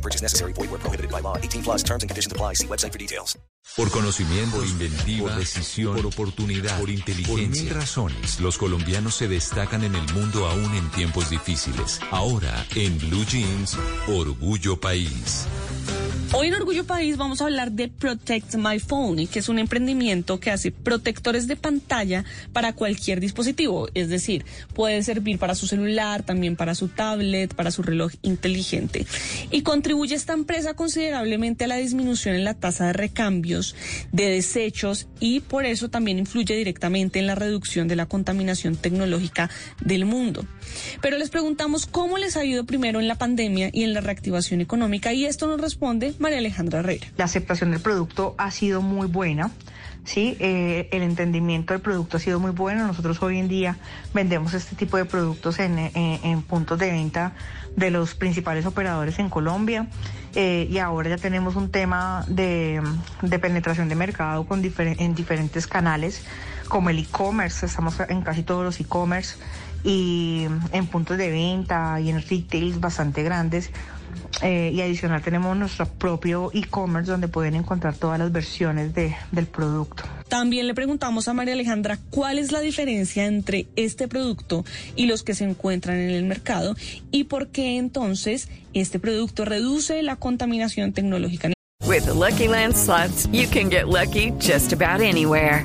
No purchase necessary. Void where prohibited by law. 18 plus terms and conditions apply. See website for details. Por conocimiento, por inventiva, por decisión, por oportunidad, por inteligencia. Por mil razones, los colombianos se destacan en el mundo aún en tiempos difíciles. Ahora, en Blue Jeans, Orgullo País. Hoy en Orgullo País vamos a hablar de Protect My Phone, que es un emprendimiento que hace protectores de pantalla para cualquier dispositivo. Es decir, puede servir para su celular, también para su tablet, para su reloj inteligente. Y contribuye esta empresa considerablemente a la disminución en la tasa de recambios de desechos y por eso también influye directamente en la reducción de la contaminación tecnológica del mundo. Pero les preguntamos cómo les ha ido primero en la pandemia y en la reactivación económica y esto nos responde María Alejandra Herrera. La aceptación del producto ha sido muy buena. Sí, eh, el entendimiento del producto ha sido muy bueno. Nosotros hoy en día vendemos este tipo de productos en, en puntos de venta de los principales operadores en Colombia eh, y ahora ya tenemos un tema de, penetración de mercado con en diferentes canales como el e-commerce. Estamos en casi todos los e-commerce y en puntos de venta y en retails bastante grandes. Eh, y adicional tenemos nuestro propio e-commerce donde pueden encontrar todas las versiones de, del producto. También le preguntamos a María Alejandra cuál es la diferencia entre este producto y los que se encuentran en el mercado y por qué entonces este producto reduce la contaminación tecnológica. With the Lucky Land slots, you can get lucky just about anywhere.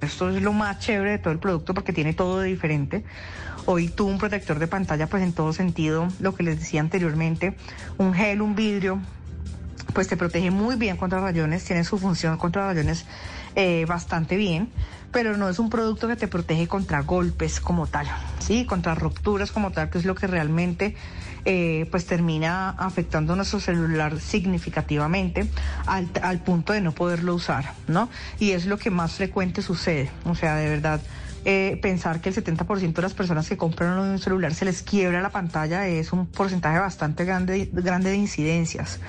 Esto es lo más chévere de todo el producto porque tiene todo de diferente. Hoy tú un protector de pantalla, pues en todo sentido, lo que les decía anteriormente, un gel, un vidrio, pues te protege muy bien contra rayones, tiene su función contra rayones eh, bastante bien, pero no es un producto que te protege contra golpes como tal, sí, contra rupturas como tal, que es lo que realmente eh, pues termina afectando nuestro celular significativamente al, al punto de no poderlo usar, ¿no? Y es lo que más frecuente sucede, o sea, de verdad. Eh, pensar que el 70% de las personas que compran un celular se les quiebra la pantalla es un porcentaje bastante grande, grande de incidencias.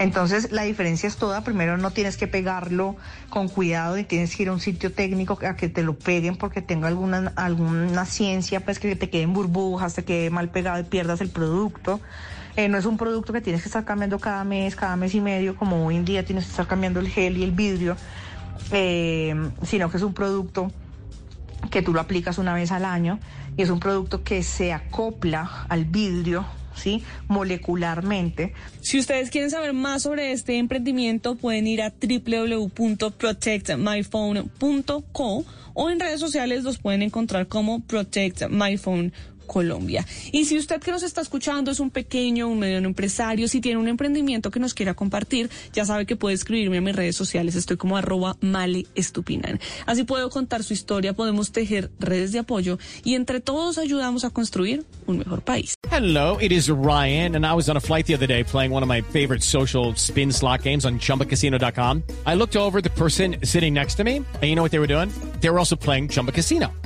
Entonces la diferencia es toda. Primero no tienes que pegarlo con cuidado y tienes que ir a un sitio técnico a que te lo peguen porque tenga alguna, alguna ciencia, pues que te queden burbujas, te quede mal pegado y pierdas el producto. Eh, no es un producto que tienes que estar cambiando cada mes, cada mes y medio, como hoy en día tienes que estar cambiando el gel y el vidrio, eh, sino que es un producto que tú lo aplicas una vez al año y es un producto que se acopla al vidrio molecularmente. Si ustedes quieren saber más sobre este emprendimiento, pueden ir a www.protectmyphone.co o en redes sociales los pueden encontrar como Protect My Colombia. Y si usted que nos está escuchando es un pequeño, un mediano empresario, si tiene un emprendimiento que nos quiera compartir, ya sabe que puede escribirme a mis redes sociales. Estoy como arroba male estupinan. Así puedo contar su historia, podemos tejer redes de apoyo y entre todos ayudamos a construir un mejor país. Hello, it is Ryan, and I was on a flight the other day playing one of my favorite social spin slot games on chumbacasino.com. I looked over the person sitting next to me, and you know what they were doing? They were also playing Chumba Casino.